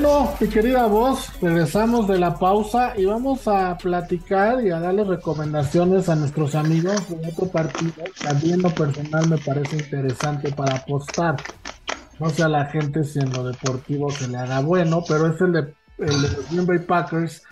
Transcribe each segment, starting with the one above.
Bueno, mi querida voz, regresamos de la pausa y vamos a platicar y a darle recomendaciones a nuestros amigos de otro partido. También lo personal me parece interesante para apostar. No sé a la gente si en lo deportivo se le haga bueno, pero es el de, el de los Green Bay Packers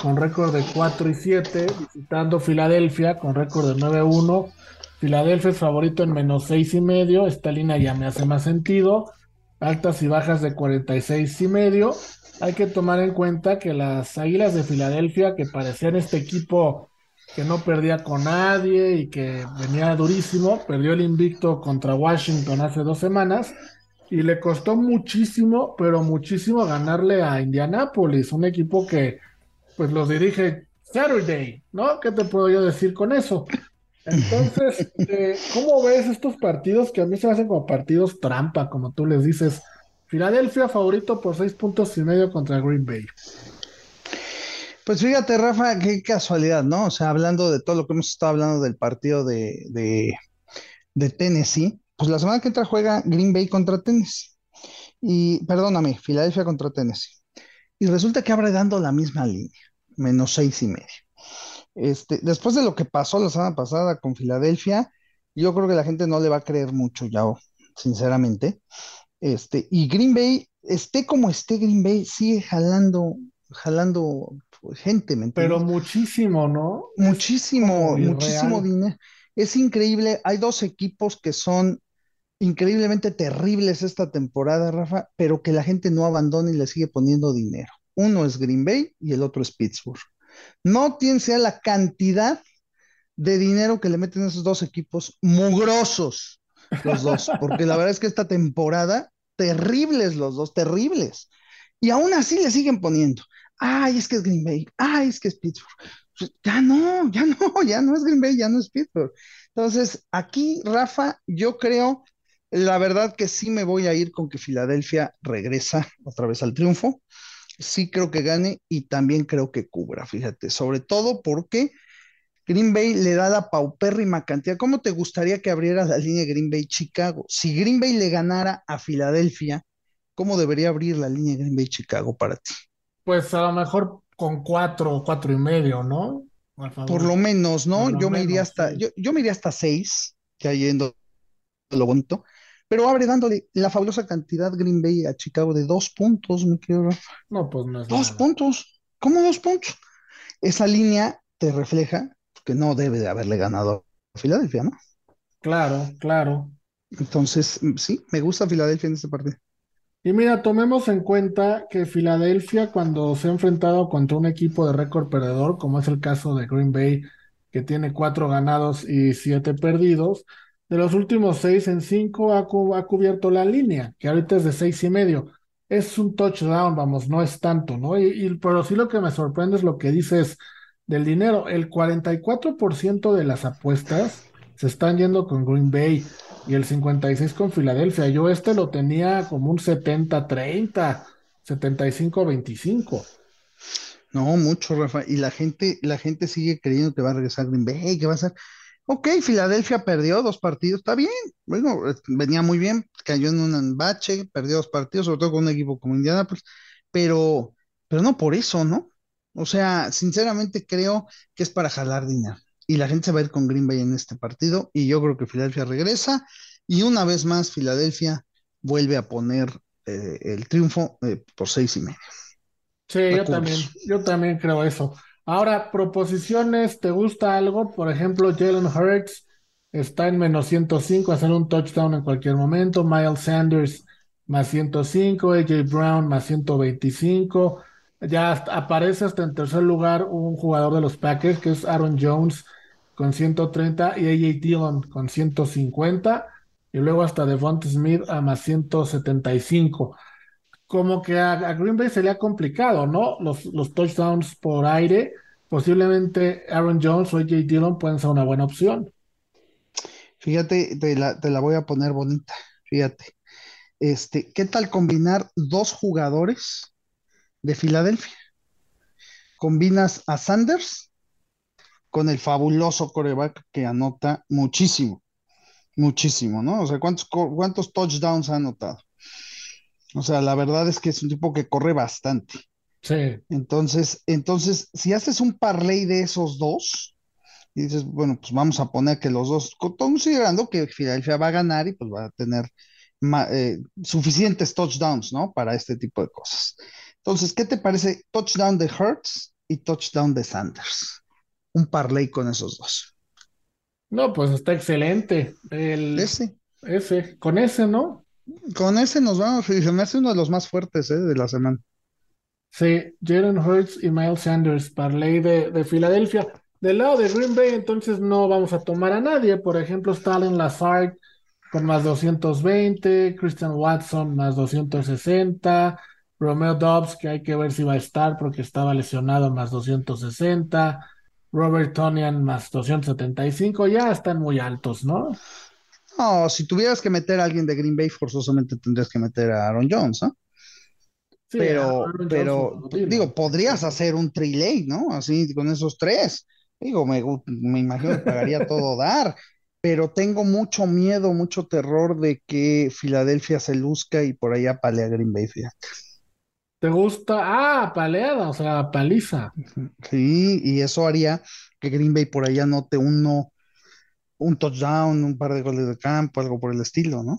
con récord de 4 y 7, visitando Filadelfia con récord de 9-1. Filadelfia es favorito en menos 6 y medio. Esta línea ya me hace más sentido altas y bajas de 46 y medio. Hay que tomar en cuenta que las Águilas de Filadelfia, que parecían este equipo que no perdía con nadie y que venía durísimo, perdió el invicto contra Washington hace dos semanas y le costó muchísimo, pero muchísimo ganarle a Indianapolis, un equipo que pues los dirige Saturday, ¿no? ¿Qué te puedo yo decir con eso? Entonces, eh, ¿cómo ves estos partidos que a mí se me hacen como partidos trampa, como tú les dices? Filadelfia favorito por seis puntos y medio contra Green Bay. Pues fíjate, Rafa, qué casualidad, ¿no? O sea, hablando de todo lo que hemos estado hablando del partido de, de, de Tennessee, pues la semana que entra juega Green Bay contra Tennessee. Y, perdóname, Filadelfia contra Tennessee. Y resulta que abre dando la misma línea, menos seis y medio. Este, después de lo que pasó la semana pasada con Filadelfia, yo creo que la gente no le va a creer mucho ya, sinceramente. Este, y Green Bay, esté como esté Green Bay, sigue jalando, jalando gente, ¿me Pero muchísimo, ¿no? Muchísimo, muchísimo dinero. Es increíble. Hay dos equipos que son increíblemente terribles esta temporada, Rafa, pero que la gente no abandona y le sigue poniendo dinero. Uno es Green Bay y el otro es Pittsburgh. No tiene sea la cantidad de dinero que le meten esos dos equipos mugrosos, los dos, porque la verdad es que esta temporada, terribles los dos, terribles. Y aún así le siguen poniendo, ay, es que es Green Bay, ay, es que es Pittsburgh. Pues, ya no, ya no, ya no es Green Bay, ya no es Pittsburgh. Entonces, aquí, Rafa, yo creo, la verdad que sí me voy a ir con que Filadelfia regresa otra vez al triunfo sí creo que gane y también creo que cubra, fíjate, sobre todo porque Green Bay le da la paupérrima cantidad. ¿Cómo te gustaría que abriera la línea Green Bay-Chicago? Si Green Bay le ganara a Filadelfia, ¿cómo debería abrir la línea Green Bay-Chicago para ti? Pues a lo mejor con cuatro o cuatro y medio, ¿no? Por lo menos, ¿no? yo me iría hasta, yo, yo me iría hasta seis, que yendo lo bonito, pero abre dándole la fabulosa cantidad Green Bay a Chicago de dos puntos, mi querido No, pues no es Dos puntos. ¿Cómo dos puntos? Esa línea te refleja que no debe de haberle ganado a Filadelfia, ¿no? Claro, claro. Entonces, sí, me gusta Filadelfia en este partido. Y mira, tomemos en cuenta que Filadelfia, cuando se ha enfrentado contra un equipo de récord perdedor, como es el caso de Green Bay, que tiene cuatro ganados y siete perdidos, de los últimos seis en cinco ha, cubierto la línea, que ahorita es de seis y medio. Es un touchdown, vamos, no es tanto, ¿no? Y, pero sí lo que me sorprende es lo que dices del dinero. El 44% de las apuestas se están yendo con Green Bay y el 56% con Filadelfia. Yo este lo tenía como un 70-30, 75-25. No, mucho, Rafa. Y la gente, la gente sigue creyendo que va a regresar Green Bay, que va a ser. Ok, Filadelfia perdió dos partidos, está bien. Bueno, venía muy bien, cayó en un bache, perdió dos partidos, sobre todo con un equipo como Indianapolis, pero, pero no por eso, ¿no? O sea, sinceramente creo que es para jalar dinero. Y la gente se va a ir con Green Bay en este partido, y yo creo que Filadelfia regresa, y una vez más Filadelfia vuelve a poner eh, el triunfo eh, por seis y medio. Sí, yo también, yo también creo eso. Ahora, proposiciones, ¿te gusta algo? Por ejemplo, Jalen Hurts está en menos 105, hacer un touchdown en cualquier momento. Miles Sanders más 105, AJ Brown más 125. Ya aparece hasta en tercer lugar un jugador de los Packers, que es Aaron Jones con 130 y AJ Dillon con 150. Y luego hasta Devonta Smith a más 175 como que a, Green Bay se le ha complicado, ¿no? Los, touchdowns por aire, posiblemente Aaron Jones o AJ Dillon pueden ser una buena opción. Fíjate, te la, te la voy a poner bonita, fíjate. Este, ¿qué tal combinar dos jugadores de Filadelfia? Combinas a Sanders con el fabuloso coreback que anota muchísimo, muchísimo, ¿no? O sea, ¿cuántos, cuántos touchdowns ha anotado? O sea, la verdad es que es un tipo que corre bastante. Sí. Entonces, entonces, si haces un parlay de esos dos, y dices, bueno, pues vamos a poner que los dos, considerando que Filadelfia va a ganar y pues va a tener eh, suficientes touchdowns, ¿no? Para este tipo de cosas. Entonces, ¿qué te parece touchdown de Hertz y touchdown de Sanders? Un parlay con esos dos. No, pues está excelente. El, ese. Ese, con ese, ¿no? Con ese nos vamos, y se me uno de los más fuertes ¿eh? de la semana. Sí, Jalen Hurts y Miles Sanders, parlay de, de Filadelfia. Del lado de Green Bay, entonces no vamos a tomar a nadie. Por ejemplo, Stalin Lazard con más 220, Christian Watson más 260, Romeo Dobbs, que hay que ver si va a estar porque estaba lesionado, más 260, Robert Tonian más 275, ya están muy altos, ¿no? No, si tuvieras que meter a alguien de Green Bay, forzosamente tendrías que meter a Aaron Jones, ¿no? Sí, pero, pero, digo, podrías hacer un trilay, ¿no? Así con esos tres. Digo, me, me imagino que pagaría todo dar, pero tengo mucho miedo, mucho terror de que Filadelfia se luzca y por allá palea Green Bay, fíjate. ¿Te gusta? Ah, paleada, o sea, paliza. Sí, y eso haría que Green Bay por allá note uno, un touchdown, un par de goles de campo, algo por el estilo, ¿no?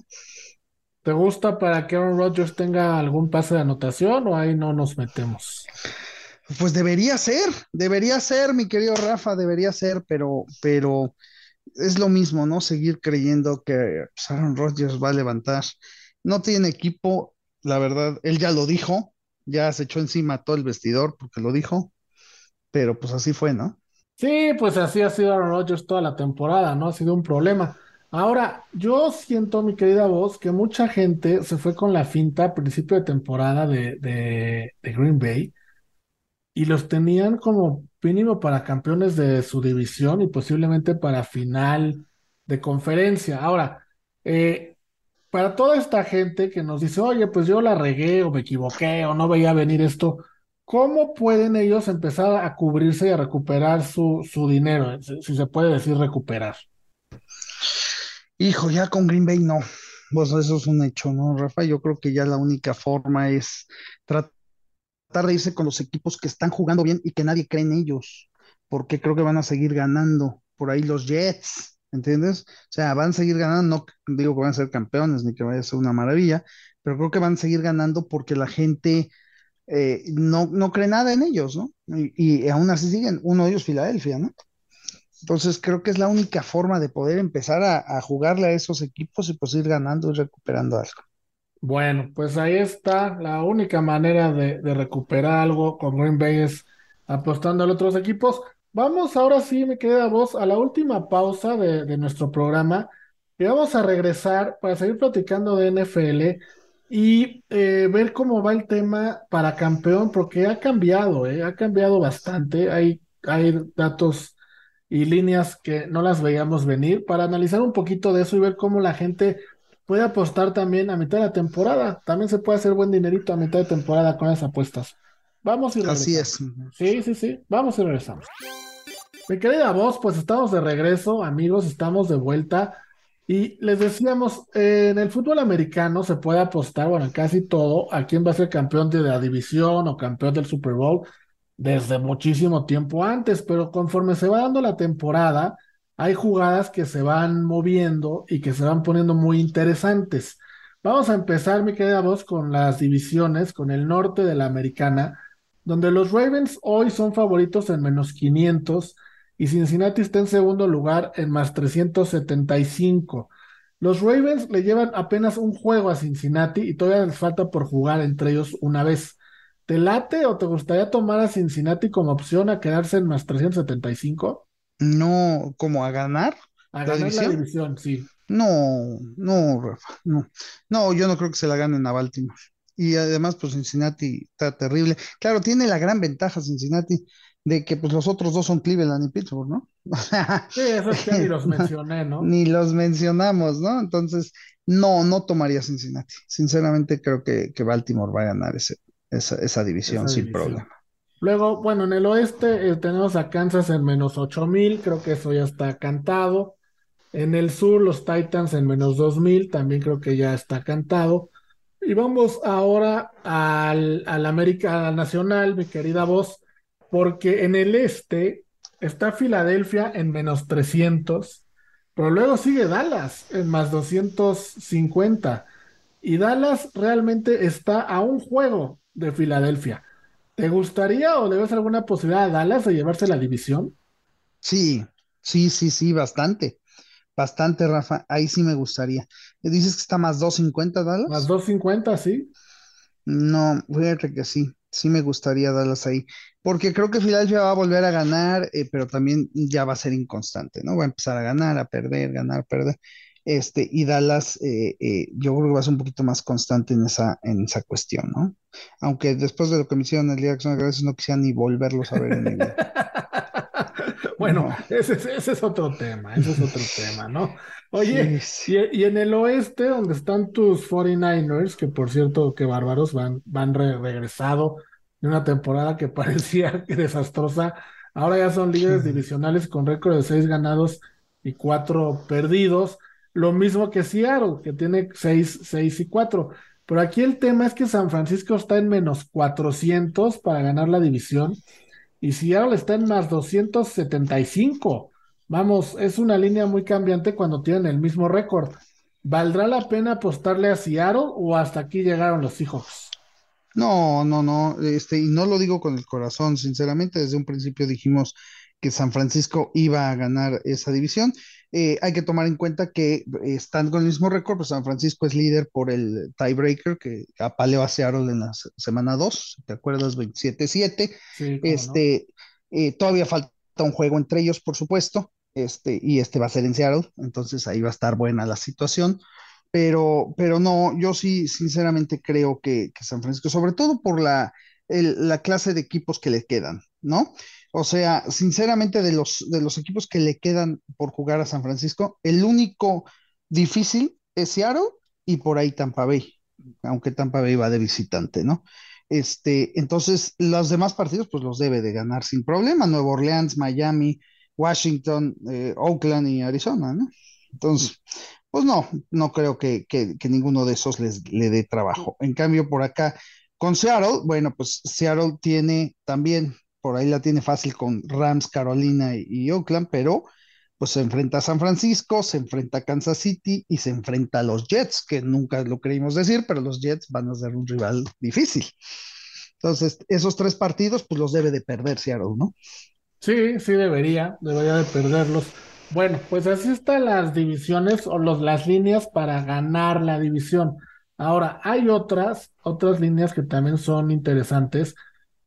¿Te gusta para que Aaron Rodgers tenga algún pase de anotación o ahí no nos metemos? Pues debería ser, debería ser, mi querido Rafa, debería ser, pero, pero es lo mismo, ¿no? Seguir creyendo que pues, Aaron Rodgers va a levantar. No tiene equipo, la verdad, él ya lo dijo, ya se echó encima todo el vestidor porque lo dijo, pero pues así fue, ¿no? Sí, pues así ha sido Aaron Rodgers toda la temporada, ¿no? Ha sido un problema. Ahora, yo siento, mi querida voz, que mucha gente se fue con la finta a principio de temporada de, Green Bay y los tenían como mínimo para campeones de su división y posiblemente para final de conferencia. Ahora, eh, para toda esta gente que nos dice, oye, pues yo la regué o me equivoqué o no veía venir esto, ¿cómo pueden ellos empezar a cubrirse y a recuperar su, su dinero? Si, se puede decir recuperar. Hijo, ya con Green Bay no. Pues eso es un hecho, ¿no, Rafa? Yo creo que ya la única forma es tratar de irse con los equipos que están jugando bien y que nadie cree en ellos, porque creo que van a seguir ganando. Por ahí los Jets, ¿entiendes? O sea, van a seguir ganando, no digo que van a ser campeones ni que vaya a ser una maravilla, pero creo que van a seguir ganando porque la gente eh, no, no cree nada en ellos, ¿no? Y, aún así siguen, uno de ellos Filadelfia, ¿no? Entonces creo que es la única forma de poder empezar a, jugarle a esos equipos y pues ir ganando y recuperando algo. Bueno, pues ahí está. La única manera de, de recuperar algo con Green Bay es apostando a otros equipos. Vamos ahora sí, me queda voz, a la última pausa de, nuestro programa y vamos a regresar para seguir platicando de NFL y eh, ver cómo va el tema para campeón, porque ha cambiado, eh, ha cambiado bastante. Hay, hay datos y líneas que no las veíamos venir para analizar un poquito de eso y ver cómo la gente puede apostar también a mitad de la temporada. También se puede hacer buen dinerito a mitad de temporada con esas apuestas. Vamos y regresamos. Así es. Sí, sí, sí. Vamos y regresamos. Mi querida voz, pues estamos de regreso, amigos, estamos de vuelta. Y les decíamos, en el fútbol americano se puede apostar, bueno, casi todo, a quién va a ser campeón de la división o campeón del Super Bowl desde muchísimo tiempo antes, pero conforme se va dando la temporada, hay jugadas que se van moviendo y que se van poniendo muy interesantes. Vamos a empezar, mi querida voz, con las divisiones, con el norte de la americana, donde los Ravens hoy son favoritos en menos 500 y Cincinnati está en segundo lugar en más 375. Los Ravens le llevan apenas un juego a Cincinnati y todavía les falta por jugar entre ellos una vez. ¿Te late o te gustaría tomar a Cincinnati como opción a quedarse en más 375? No, como a ganar. A ganar la división, sí. No, no, Rafa, no. No, yo no creo que se la ganen a Baltimore. Y además, pues Cincinnati está terrible. Claro, tiene la gran ventaja Cincinnati de que pues los otros dos son Cleveland y Pittsburgh, ¿no? sí, eso es que ni los mencioné, ¿no? Ni los mencionamos, ¿no? Entonces, no, no tomaría Cincinnati. Sinceramente creo que, que Baltimore va a ganar ese, esa, división sin problema. Luego, bueno, en el oeste eh, tenemos a Kansas en menos 8000, creo que eso ya está cantado. En el sur, los Titans en menos 2000, también creo que ya está cantado. Y vamos ahora al, al América Nacional, mi querida voz, porque en el este está Filadelfia en menos 300, pero luego sigue Dallas en más 250. Y Dallas realmente está a un juego de Filadelfia. ¿Te gustaría o debes alguna posibilidad a Dallas de llevarse la división? Sí, sí, sí, sí, bastante. Bastante, Rafa. Ahí sí me gustaría. ¿Dices que está más 250 Dallas? Más 250, sí. No, fíjate que sí. Sí me gustaría Dallas ahí. Porque creo que Filadelfia va a volver a ganar, eh, pero también ya va a ser inconstante, ¿no? Va a empezar a ganar, a perder, ganar, perder. Este, y Dallas, eh, eh, yo creo que va a ser un poquito más constante en esa, en esa cuestión, ¿no? Aunque después de lo que me hicieron el día de acción de gracias, no quisiera ni volverlos a ver en vida. Bueno, ese, es otro tema, ese es otro tema, ¿no? Oye, Y, en el oeste, donde están tus 49ers, que por cierto, qué bárbaros, van, van regresado de una temporada que parecía desastrosa, ahora ya son líderes divisionales con récord de seis ganados y cuatro perdidos, lo mismo que Seattle, que tiene seis, seis y cuatro. Pero aquí el tema es que San Francisco está en menos 400 para ganar la división y Seattle está en más 275. Vamos, es una línea muy cambiante cuando tienen el mismo récord. ¿Valdrá la pena apostarle a Seattle o hasta aquí llegaron los Seahawks? No, no, no, este, y no lo digo con el corazón, sinceramente, desde un principio dijimos que San Francisco iba a ganar esa división. Eh, hay que tomar en cuenta que están con el mismo récord, pues San Francisco es líder por el tiebreaker que apaleó a Seattle en la semana 2, ¿te acuerdas? 27-7. este, eh, todavía falta un juego entre ellos, por supuesto, este, y este va a ser en Seattle, entonces ahí va a estar buena la situación. Pero, pero no, yo sí, sinceramente creo que, San Francisco, sobre todo por la, la clase de equipos que le quedan, ¿no? O sea, sinceramente, de los, de los equipos que le quedan por jugar a San Francisco, el único difícil es Seattle y por ahí Tampa Bay, aunque Tampa Bay va de visitante, ¿no? Este, entonces, los demás partidos, pues los debe de ganar sin problema. Nueva Orleans, Miami, Washington, eh, Oakland y Arizona, ¿no? Entonces, pues no, no creo que, que, que ninguno de esos les le dé trabajo. En cambio, por acá, con Seattle, bueno, pues Seattle tiene también por ahí la tiene fácil con Rams, Carolina y, Oakland, pero pues se enfrenta a San Francisco, se enfrenta a Kansas City y se enfrenta a los Jets, que nunca lo creímos decir, pero los Jets van a ser un rival difícil. Entonces, esos tres partidos, pues los debe de perder Seattle, ¿no? Sí, sí debería, debería de perderlos. Bueno, pues así están las divisiones o los, las líneas para ganar la división. Ahora, hay otras, otras líneas que también son interesantes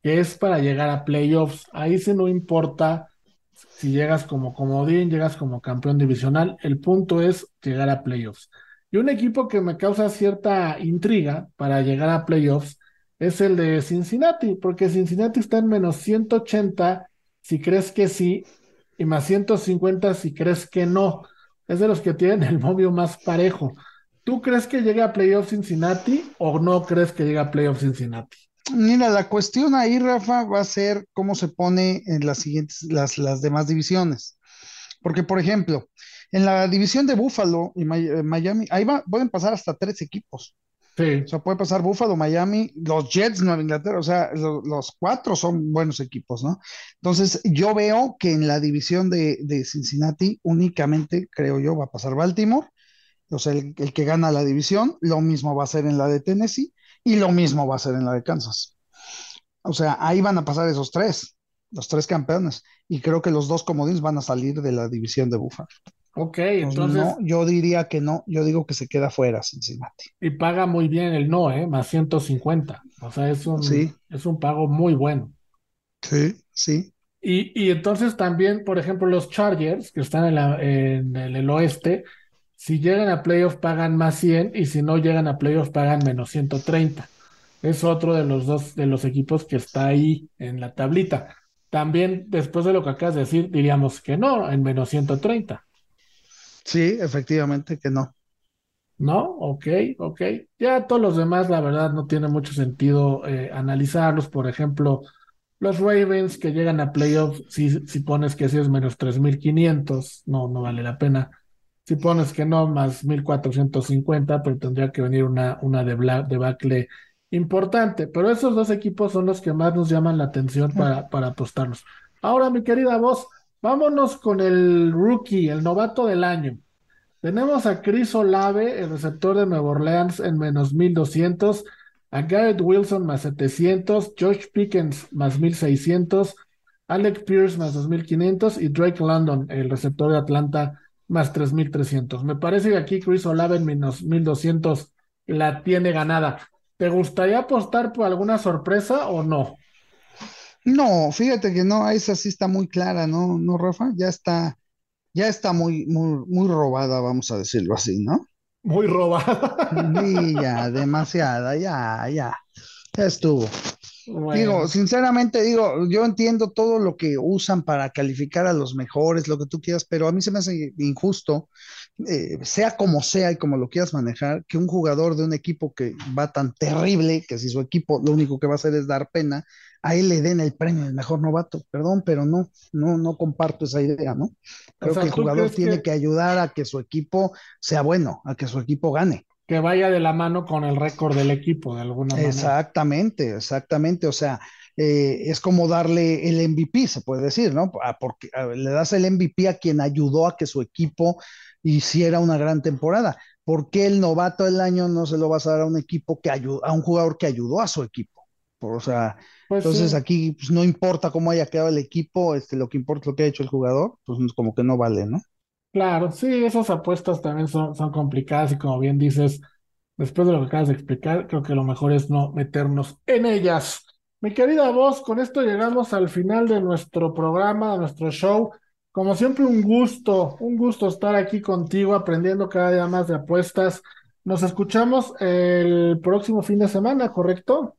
que es para llegar a playoffs. Ahí sí no importa si llegas como comodín, llegas como campeón divisional, el punto es llegar a playoffs. Y un equipo que me causa cierta intriga para llegar a playoffs es el de Cincinnati, porque Cincinnati está en menos 180 si crees que sí, y más 150 si crees que no. Es de los que tienen el movio más parejo. ¿Tú crees que llegue a playoffs Cincinnati o no crees que llegue a playoffs Cincinnati? Mira, la cuestión ahí, Rafa, va a ser cómo se pone en las siguientes, las, las demás divisiones. Porque, por ejemplo, en la división de Buffalo y eh, Miami, ahí va, pueden pasar hasta tres equipos. Sí. O sea, puede pasar Buffalo, Miami, los Jets, Nueva Inglaterra, o sea, los cuatro son buenos equipos, ¿no? Entonces, yo veo que en la división de, de Cincinnati únicamente, creo yo, va a pasar Baltimore, o sea, el, el, que gana la división, lo mismo va a ser en la de Tennessee, y lo mismo va a ser en la de Kansas. O sea, ahí van a pasar esos tres, los tres campeones. Y creo que los dos comodines van a salir de la división de Buffalo. Ok, entonces. yo diría que no, yo digo que se queda fuera Cincinnati. Y paga muy bien el no, ¿eh? Más 150. O sea, es un, es un pago muy bueno. Sí, sí. Y, y, entonces también, por ejemplo, los Chargers, que están en, la, en el oeste, si llegan a playoffs pagan más 100 y si no llegan a playoffs pagan menos 130. Es otro de los dos de los equipos que está ahí en la tablita. También después de lo que acabas de decir, diríamos que no, en menos 130. Sí, efectivamente que no. ¿No? Ok, ok. Ya todos los demás, la verdad, no tiene mucho sentido eh, analizarlos. Por ejemplo, los Ravens que llegan a playoffs, si, si pones que si es menos 3.500, no, no vale la pena. Si pones que no, más 1450, pero tendría que venir una, una debacle importante. Pero esos dos equipos son los que más nos llaman la atención para, para apostarlos. Ahora, mi querida voz, vámonos con el rookie, el novato del año. Tenemos a Chris Olave, el receptor de Nueva Orleans, en menos 1200, a Garrett Wilson más 700, George Pickens más 1600, Alec Pierce más 2500 y Drake London, el receptor de Atlanta, más 3300. Me parece que aquí Chris Olave en menos 1200 la tiene ganada. ¿Te gustaría apostar por alguna sorpresa o no? No, fíjate que no, esa sí está muy clara, ¿no? ¿No, Rafa? Ya está, ya está muy, muy, muy robada, vamos a decirlo así, ¿no? Muy robada. Sí, ya, demasiada, ya, ya. Ya estuvo. Digo, sinceramente, digo, yo entiendo todo lo que usan para calificar a los mejores, lo que tú quieras, pero a mí se me hace injusto, eh, sea como sea y como lo quieras manejar, que un jugador de un equipo que va tan terrible, que si su equipo lo único que va a hacer es dar pena, a él le den el premio del mejor novato. Perdón, pero no, no, no comparto esa idea, ¿no? Creo que el jugador tiene que ayudar a que su equipo sea bueno, a que su equipo gane que vaya de la mano con el récord del equipo, de alguna manera. Exactamente, exactamente. O sea, eh, es como darle el MVP, se puede decir, ¿no? Porque le das el MVP a quien ayudó a que su equipo hiciera una gran temporada. ¿Por qué el novato del año no se lo vas a dar a un equipo que ayudó, a un jugador que ayudó a su equipo? O sea, pues entonces aquí pues, no importa cómo haya quedado el equipo, este, lo que importa es lo que ha hecho el jugador, pues como que no vale, ¿no? Claro, sí, esas apuestas también son, son complicadas y como bien dices, después de lo que acabas de explicar, creo que lo mejor es no meternos en ellas. Mi querida voz, con esto llegamos al final de nuestro programa, de nuestro show. Como siempre, un gusto, un gusto estar aquí contigo aprendiendo cada día más de apuestas. Nos escuchamos el próximo fin de semana, ¿correcto?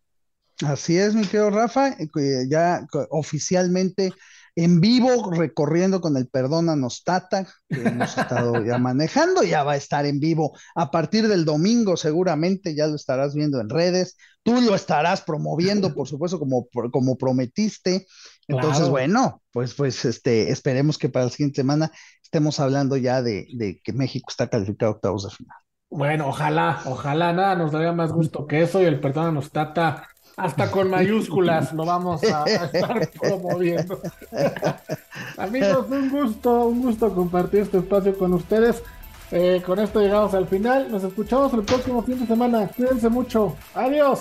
Así es, mi querido Rafa, eh, ya oficialmente en vivo recorriendo con el Perdónanos Tata, que hemos estado ya manejando, ya va a estar en vivo a partir del domingo seguramente, ya lo estarás viendo en redes, tú lo estarás promoviendo, por supuesto, como, como prometiste. Entonces, bueno, pues, pues este, esperemos que para la siguiente semana estemos hablando ya de, de que México está calificado a octavos de final. Bueno, ojalá, ojalá, nada nos daría más gusto que eso y el Perdónanos Tata hasta con mayúsculas lo vamos a, estar promoviendo. Amigos, un gusto, un gusto compartir este espacio con ustedes. Eh, con esto llegamos al final. Nos escuchamos el próximo fin de semana. Cuídense mucho. Adiós.